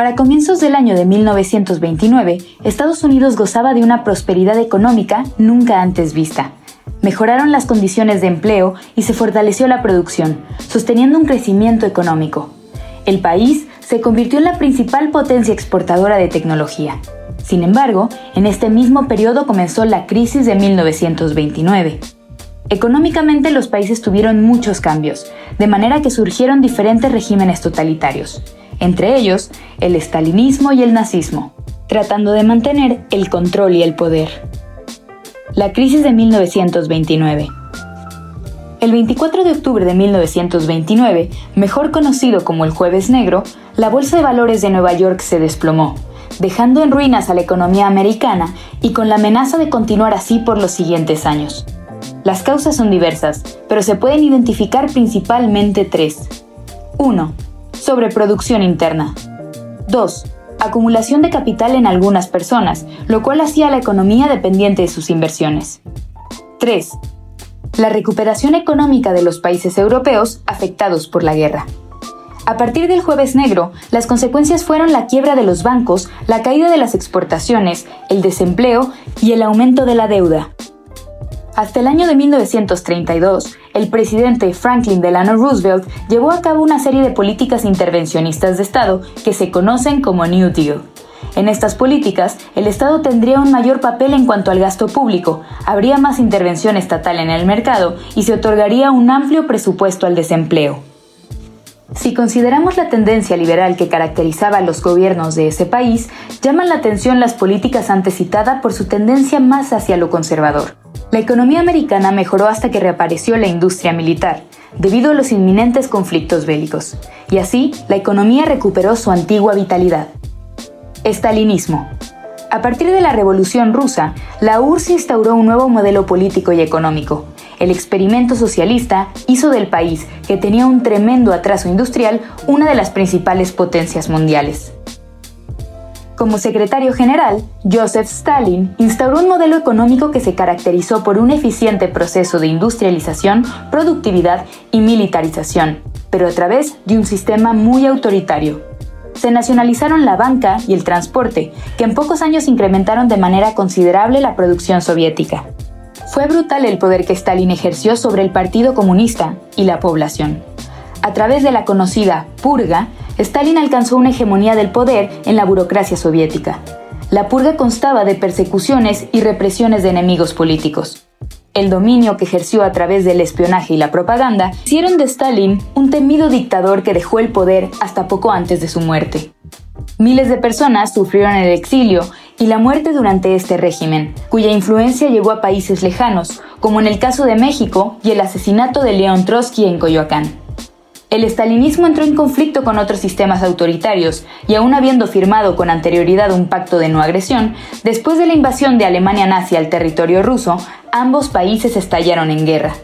Para comienzos del año de 1929, Estados Unidos gozaba de una prosperidad económica nunca antes vista. Mejoraron las condiciones de empleo y se fortaleció la producción, sosteniendo un crecimiento económico. El país se convirtió en la principal potencia exportadora de tecnología. Sin embargo, en este mismo periodo comenzó la crisis de 1929. Económicamente los países tuvieron muchos cambios, de manera que surgieron diferentes regímenes totalitarios entre ellos el estalinismo y el nazismo, tratando de mantener el control y el poder. La crisis de 1929. El 24 de octubre de 1929, mejor conocido como el Jueves Negro, la Bolsa de Valores de Nueva York se desplomó, dejando en ruinas a la economía americana y con la amenaza de continuar así por los siguientes años. Las causas son diversas, pero se pueden identificar principalmente tres. 1 sobreproducción interna. 2. Acumulación de capital en algunas personas, lo cual hacía la economía dependiente de sus inversiones. 3. La recuperación económica de los países europeos afectados por la guerra. A partir del jueves negro, las consecuencias fueron la quiebra de los bancos, la caída de las exportaciones, el desempleo y el aumento de la deuda. Hasta el año de 1932, el presidente Franklin Delano Roosevelt llevó a cabo una serie de políticas intervencionistas de Estado que se conocen como New Deal. En estas políticas, el Estado tendría un mayor papel en cuanto al gasto público, habría más intervención estatal en el mercado y se otorgaría un amplio presupuesto al desempleo. Si consideramos la tendencia liberal que caracterizaba a los gobiernos de ese país, llaman la atención las políticas antes citadas por su tendencia más hacia lo conservador. La economía americana mejoró hasta que reapareció la industria militar, debido a los inminentes conflictos bélicos, y así la economía recuperó su antigua vitalidad. Estalinismo. A partir de la Revolución rusa, la URSS instauró un nuevo modelo político y económico. El experimento socialista hizo del país, que tenía un tremendo atraso industrial, una de las principales potencias mundiales. Como secretario general, Joseph Stalin instauró un modelo económico que se caracterizó por un eficiente proceso de industrialización, productividad y militarización, pero a través de un sistema muy autoritario. Se nacionalizaron la banca y el transporte, que en pocos años incrementaron de manera considerable la producción soviética. Fue brutal el poder que Stalin ejerció sobre el Partido Comunista y la población. A través de la conocida purga, Stalin alcanzó una hegemonía del poder en la burocracia soviética. La purga constaba de persecuciones y represiones de enemigos políticos. El dominio que ejerció a través del espionaje y la propaganda hicieron de Stalin un temido dictador que dejó el poder hasta poco antes de su muerte. Miles de personas sufrieron el exilio y la muerte durante este régimen, cuya influencia llegó a países lejanos, como en el caso de México y el asesinato de León Trotsky en Coyoacán. El estalinismo entró en conflicto con otros sistemas autoritarios y aún habiendo firmado con anterioridad un pacto de no agresión, después de la invasión de Alemania nazi al territorio ruso, ambos países estallaron en guerra.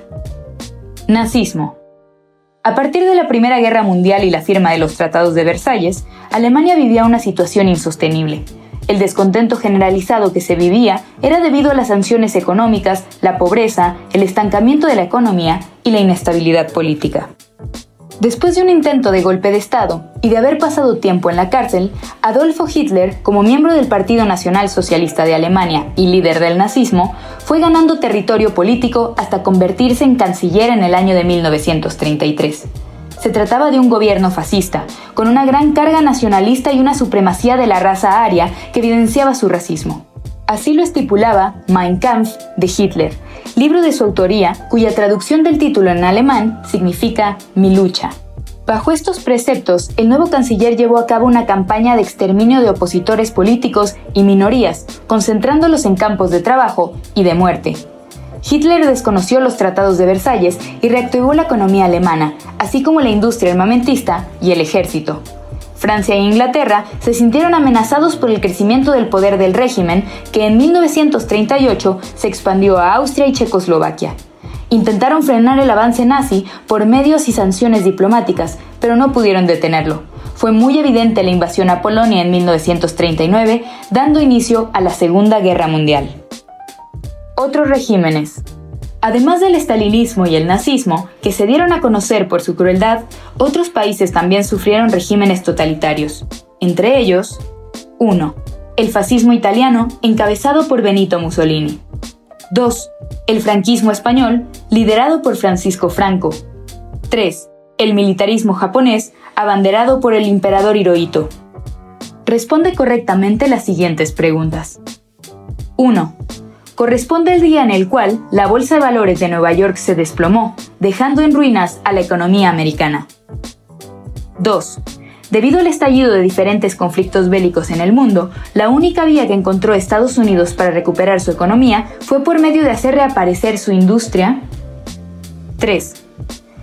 Nazismo. A partir de la Primera Guerra Mundial y la firma de los Tratados de Versalles, Alemania vivía una situación insostenible. El descontento generalizado que se vivía era debido a las sanciones económicas, la pobreza, el estancamiento de la economía y la inestabilidad política. Después de un intento de golpe de Estado y de haber pasado tiempo en la cárcel, Adolfo Hitler, como miembro del Partido Nacional Socialista de Alemania y líder del nazismo, fue ganando territorio político hasta convertirse en canciller en el año de 1933. Se trataba de un gobierno fascista, con una gran carga nacionalista y una supremacía de la raza aria que evidenciaba su racismo. Así lo estipulaba Mein Kampf de Hitler, libro de su autoría cuya traducción del título en alemán significa Mi lucha. Bajo estos preceptos, el nuevo canciller llevó a cabo una campaña de exterminio de opositores políticos y minorías, concentrándolos en campos de trabajo y de muerte. Hitler desconoció los tratados de Versalles y reactivó la economía alemana, así como la industria armamentista y el ejército. Francia e Inglaterra se sintieron amenazados por el crecimiento del poder del régimen que en 1938 se expandió a Austria y Checoslovaquia. Intentaron frenar el avance nazi por medios y sanciones diplomáticas, pero no pudieron detenerlo. Fue muy evidente la invasión a Polonia en 1939, dando inicio a la Segunda Guerra Mundial. Otros regímenes. Además del estalinismo y el nazismo, que se dieron a conocer por su crueldad, otros países también sufrieron regímenes totalitarios. Entre ellos, 1. El fascismo italiano, encabezado por Benito Mussolini. 2. El franquismo español, liderado por Francisco Franco. 3. El militarismo japonés, abanderado por el emperador Hirohito. Responde correctamente las siguientes preguntas. 1 corresponde el día en el cual la Bolsa de Valores de Nueva York se desplomó, dejando en ruinas a la economía americana. 2. Debido al estallido de diferentes conflictos bélicos en el mundo, la única vía que encontró Estados Unidos para recuperar su economía fue por medio de hacer reaparecer su industria. 3.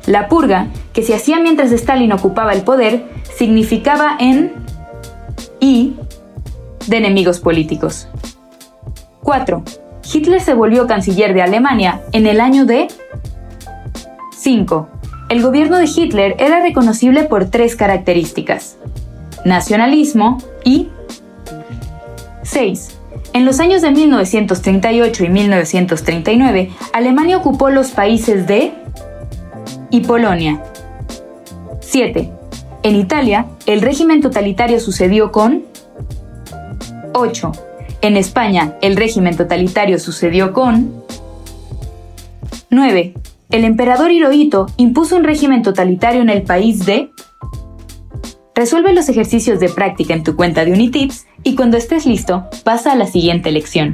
La purga, que se hacía mientras Stalin ocupaba el poder, significaba en y de enemigos políticos. 4. Hitler se volvió canciller de Alemania en el año de 5. El gobierno de Hitler era reconocible por tres características. Nacionalismo y 6. En los años de 1938 y 1939, Alemania ocupó los países de y Polonia. 7. En Italia, el régimen totalitario sucedió con 8. En España, el régimen totalitario sucedió con 9. El emperador Hirohito impuso un régimen totalitario en el país de Resuelve los ejercicios de práctica en tu cuenta de Unitips y cuando estés listo, pasa a la siguiente lección.